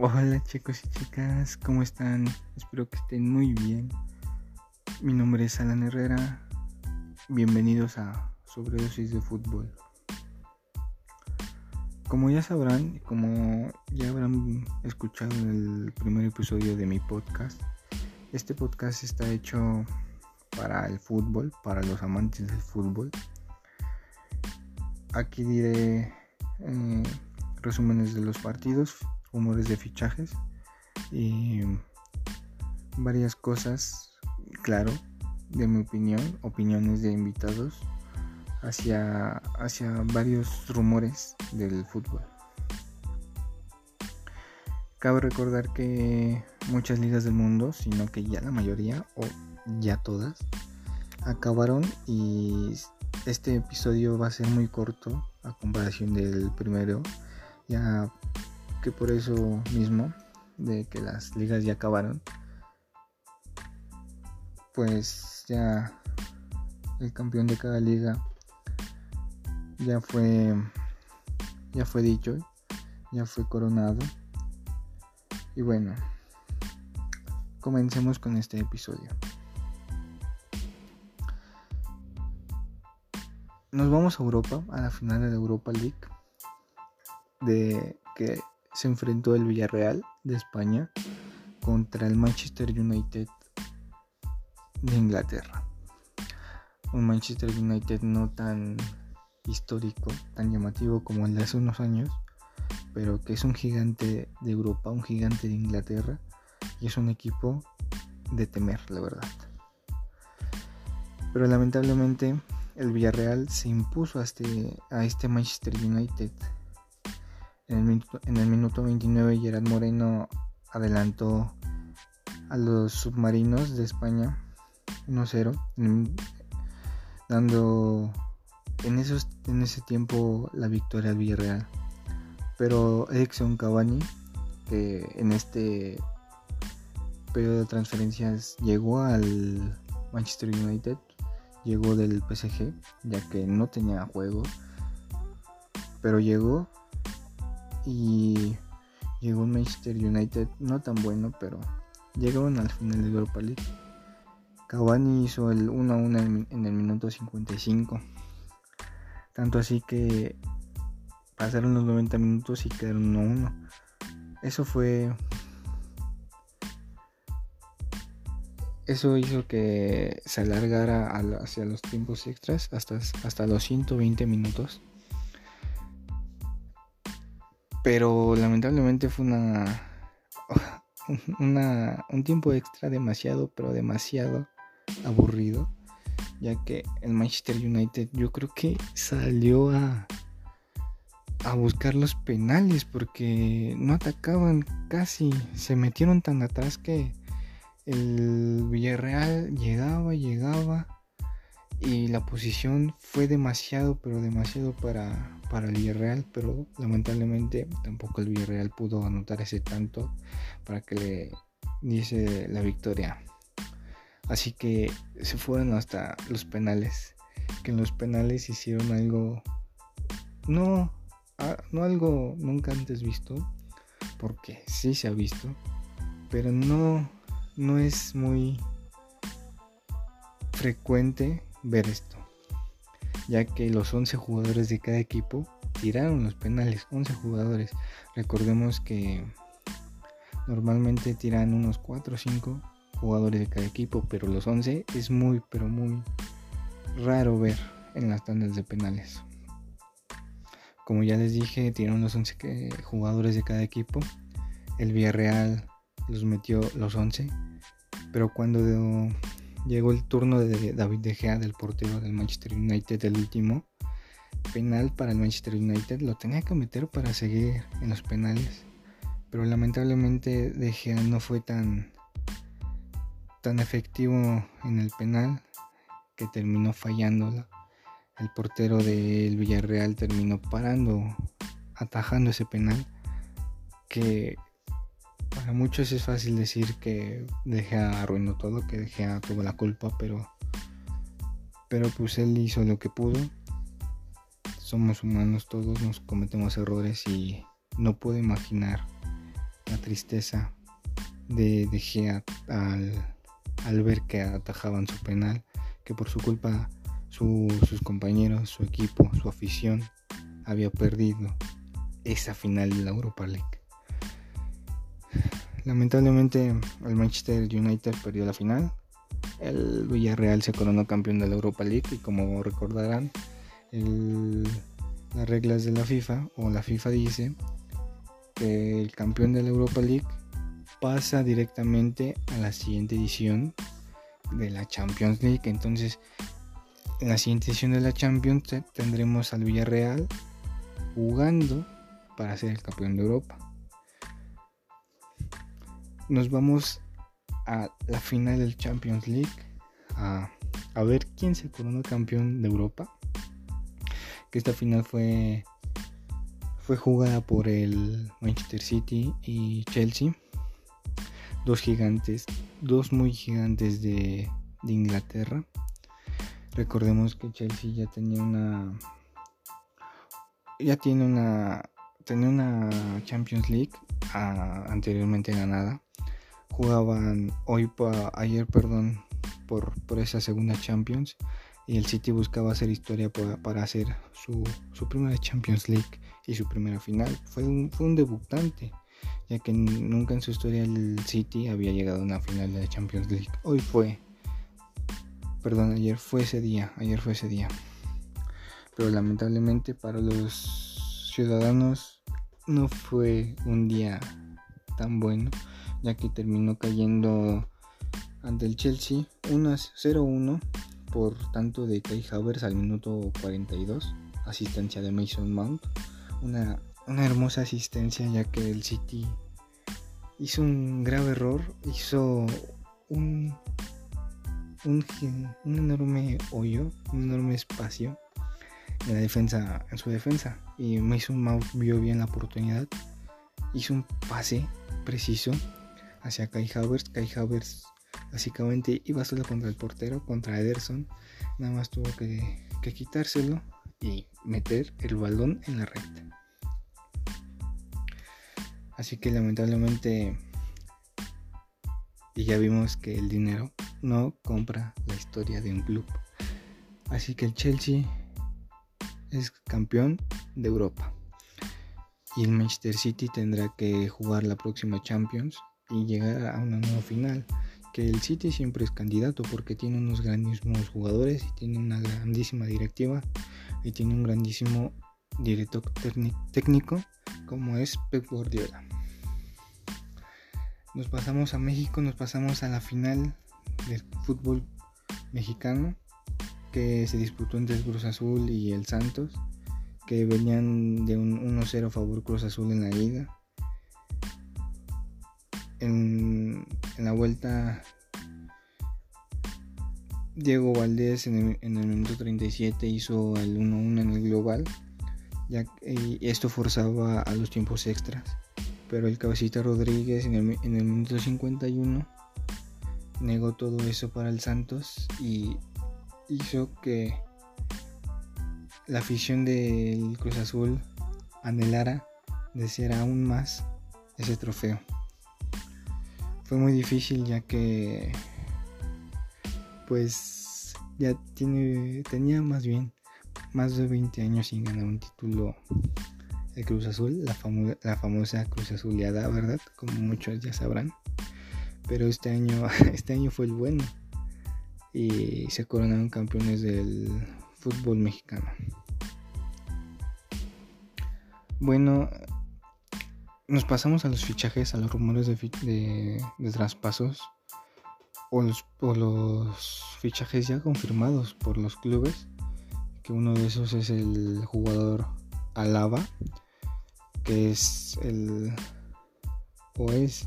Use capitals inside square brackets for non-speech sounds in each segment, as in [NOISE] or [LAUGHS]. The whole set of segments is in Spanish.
Hola chicos y chicas, ¿cómo están? Espero que estén muy bien. Mi nombre es Alan Herrera. Bienvenidos a Sobredosis de Fútbol. Como ya sabrán, como ya habrán escuchado en el primer episodio de mi podcast, este podcast está hecho para el fútbol, para los amantes del fútbol. Aquí diré eh, resúmenes de los partidos, rumores de fichajes y varias cosas, claro, de mi opinión, opiniones de invitados hacia, hacia varios rumores del fútbol. Cabe recordar que muchas ligas del mundo, sino que ya la mayoría o ya todas, acabaron y este episodio va a ser muy corto a comparación del primero, ya que por eso mismo, de que las ligas ya acabaron, pues ya el campeón de cada liga ya fue ya fue dicho, ya fue coronado. Y bueno, comencemos con este episodio. Nos vamos a Europa, a la final de la Europa League, de que se enfrentó el Villarreal de España contra el Manchester United de Inglaterra. Un Manchester United no tan histórico, tan llamativo como el de hace unos años, pero que es un gigante de Europa, un gigante de Inglaterra y es un equipo de temer, la verdad. Pero lamentablemente el Villarreal se impuso a este, a este Manchester United. En el, minuto, en el minuto 29 Gerard Moreno adelantó a los submarinos de España 1-0, dando en, esos, en ese tiempo la victoria al Villarreal. Pero Edson Cavani, que en este periodo de transferencias llegó al Manchester United, llegó del PSG, ya que no tenía juego, pero llegó y llegó un Manchester United no tan bueno, pero llegaron al final de Europa League. Cavani hizo el 1-1 en el minuto 55. Tanto así que pasaron los 90 minutos y quedaron 1-1. Eso fue... Eso hizo que se alargara hacia los tiempos extras hasta, hasta los 120 minutos. Pero lamentablemente fue una, una, un tiempo extra demasiado, pero demasiado aburrido ya que el Manchester United yo creo que salió a, a buscar los penales porque no atacaban casi, se metieron tan atrás que el Villarreal llegaba, llegaba y la posición fue demasiado, pero demasiado para, para el Villarreal, pero lamentablemente tampoco el Villarreal pudo anotar ese tanto para que le diese la victoria. Así que se fueron hasta los penales. Que en los penales hicieron algo. No, no algo nunca antes visto. Porque sí se ha visto. Pero no, no es muy frecuente ver esto. Ya que los 11 jugadores de cada equipo tiraron los penales. 11 jugadores. Recordemos que normalmente tiran unos 4 o 5 jugadores de cada equipo, pero los 11 es muy, pero muy raro ver en las tandas de penales. Como ya les dije, tienen los 11 jugadores de cada equipo. El Villarreal los metió los 11, pero cuando llegó el turno de David De Gea, del portero del Manchester United, el último penal para el Manchester United, lo tenía que meter para seguir en los penales. Pero lamentablemente De Gea no fue tan tan efectivo en el penal que terminó fallando El portero del Villarreal terminó parando, atajando ese penal que para muchos es fácil decir que Deja arruinó todo, que Deja tuvo la culpa, pero pero pues él hizo lo que pudo. Somos humanos todos, nos cometemos errores y no puedo imaginar la tristeza de Gea al, al ver que atajaban su penal, que por su culpa sus compañeros, su equipo, su afición había perdido esa final de la Europa League. Lamentablemente el Manchester United perdió la final. El Villarreal se coronó campeón de la Europa League y como recordarán, las reglas de la FIFA o la FIFA dice que el campeón de la Europa League pasa directamente a la siguiente edición de la Champions League. Entonces, en la siguiente edición de la Champions tendremos al Villarreal jugando para ser el campeón de Europa. Nos vamos a la final del Champions League a, a ver quién se coronó campeón de Europa. Que esta final fue fue jugada por el Manchester City y Chelsea dos gigantes, dos muy gigantes de, Inglaterra. Recordemos que Chelsea ya tenía una ya tiene una tenía una Champions League ah, anteriormente ganada. Jugaban hoy ayer, perdón, por, por esa segunda Champions y el City buscaba hacer historia para, hacer su, su, primera Champions League y su primera final. Fue un, fue un debutante ya que nunca en su historia el City había llegado a una final de la Champions League. Hoy fue, perdón, ayer fue ese día, ayer fue ese día. Pero lamentablemente para los ciudadanos no fue un día tan bueno, ya que terminó cayendo ante el Chelsea 1-0-1 por tanto de Kai Havertz al minuto 42, asistencia de Mason Mount, una una hermosa asistencia ya que el City hizo un grave error, hizo un, un, enorme hoyo, un enorme espacio en la defensa, en su defensa y Mason Mount vio bien la oportunidad, hizo un pase preciso hacia Kai Havertz, Kai Havertz básicamente iba solo contra el portero, contra Ederson, nada más tuvo que, que quitárselo y meter el balón en la recta. Así que lamentablemente y ya vimos que el dinero no compra la historia de un club. Así que el Chelsea es campeón de Europa. Y el Manchester City tendrá que jugar la próxima Champions y llegar a una nueva final. Que el City siempre es candidato porque tiene unos grandísimos jugadores y tiene una grandísima directiva y tiene un grandísimo director técnico como es Pep Guardiola. Nos pasamos a México, nos pasamos a la final del fútbol mexicano que se disputó entre el Cruz Azul y el Santos, que venían de un 1-0 favor Cruz Azul en la ida. En, la vuelta, Diego Valdés en el, minuto 37 hizo el 1-1 en el global, ya, esto forzaba a los tiempos extras pero el cabecita Rodríguez en el, en el minuto 51 negó todo eso para el Santos y hizo que la afición del Cruz Azul anhelara desear aún más ese trofeo. Fue muy difícil ya que pues ya tiene tenía más bien más de 20 años sin ganar un título el Cruz Azul, la, la famosa Cruz Azuleada, ¿verdad? Como muchos ya sabrán. Pero este año, [LAUGHS] este año fue el bueno. Y se coronaron campeones del fútbol mexicano. Bueno, nos pasamos a los fichajes, a los rumores de, de, traspasos o los, o los fichajes ya confirmados por los clubes. Que uno de esos es el jugador Alaba que es el o es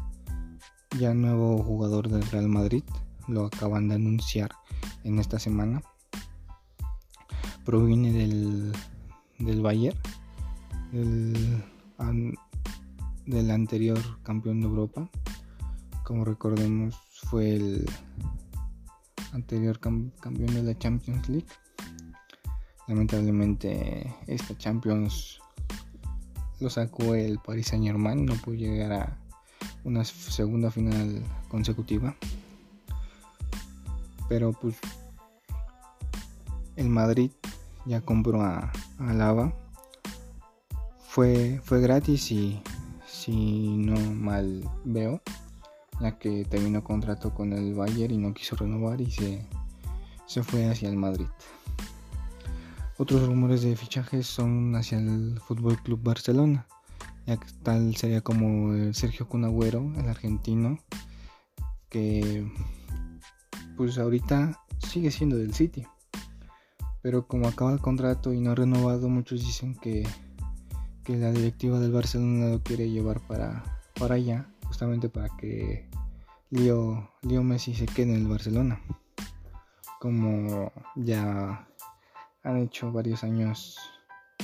ya nuevo jugador del Real Madrid, lo acaban de anunciar en esta semana. Proviene del, del Bayern, del, del anterior campeón de Europa. Como recordemos, fue el anterior campeón de la Champions League. Lamentablemente, esta Champions lo sacó el Paris Saint Germain, no pudo llegar a, una segunda final consecutiva. Pero pues el Madrid ya compró a, a Lava. Fue, fue gratis y si no mal veo, ya que terminó contrato con el Bayern y no quiso renovar y se, se fue hacia el Madrid. Otros rumores de fichajes son hacia el Fútbol Club Barcelona, ya que tal sería como el Sergio Cunagüero, el argentino, que pues ahorita sigue siendo del City. Pero como acaba el contrato y no ha renovado, muchos dicen que, que la directiva del Barcelona lo quiere llevar para, para allá, justamente para que Leo, Leo Messi se quede en el Barcelona como ya han hecho varios años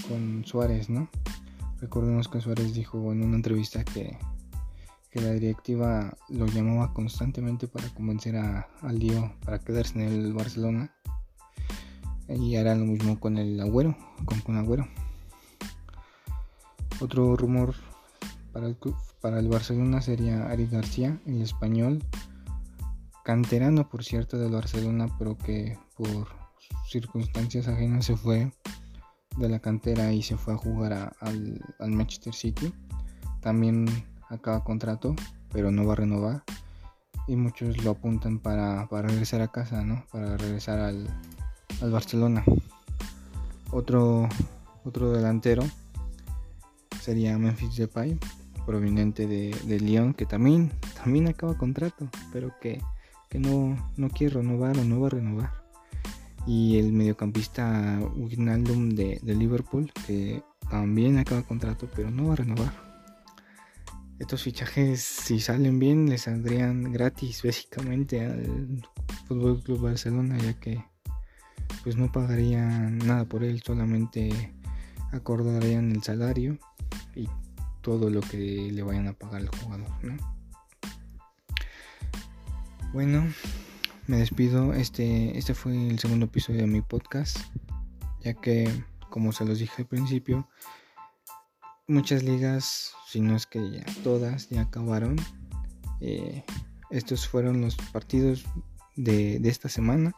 con Suárez, ¿no? Recordemos que Suárez dijo en una entrevista que, la directiva lo llamaba constantemente para convencer a, al Lío para quedarse en el Barcelona. Y hará lo mismo con el Agüero, con, con Agüero. Otro rumor para el, para el Barcelona sería Ari García, el español, canterano por cierto del Barcelona, pero que por circunstancias ajenas se fue de la cantera y se fue a jugar al, Manchester City. También acaba contrato, pero no va a renovar. Y muchos lo apuntan para, regresar a casa, ¿no? Para regresar al, Barcelona. Otro, otro delantero sería Memphis Depay, proveniente de, de Lyon, que también, también acaba contrato, pero que que no, no quiere renovar o no va a renovar. Y el mediocampista Wijnaldum de, de Liverpool, que también acaba contrato, pero no va a renovar. Estos fichajes, si salen bien, les saldrían gratis básicamente al Fútbol Club Barcelona, ya que pues no pagarían nada por él, solamente acordarían el salario y todo lo que le vayan a pagar al jugador, ¿no? Bueno, me despido. Este, este fue el segundo episodio de mi podcast, ya que, como se los dije al principio, muchas ligas, si no es que ya todas, ya acabaron. Eh, estos fueron los partidos de, de esta semana,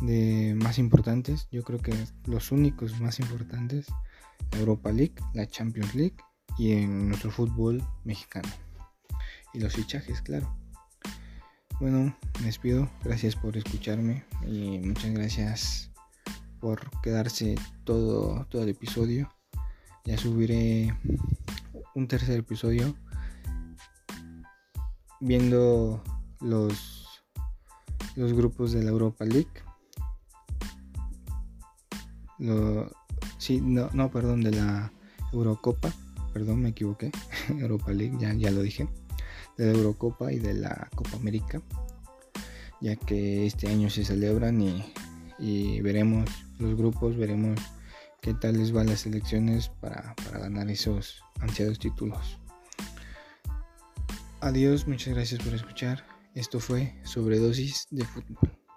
de más importantes. Yo creo que los únicos más importantes, la Europa League, la Champions League y en nuestro fútbol mexicano. Y los fichajes, claro. Bueno, me despido. Gracias por escucharme y muchas gracias por quedarse todo, todo el episodio. Ya subiré un tercer episodio viendo los, los grupos de la Europa League. Lo, sí, no, no, perdón, de la Eurocopa. Perdón, me equivoqué. [LAUGHS] Europa League, ya, ya lo dije de la Eurocopa y de la Copa América, ya que este año se celebran y, veremos los grupos, veremos qué tal les van las elecciones para, para ganar esos ansiados títulos. Adiós, muchas gracias por escuchar. Esto fue Sobredosis de Fútbol.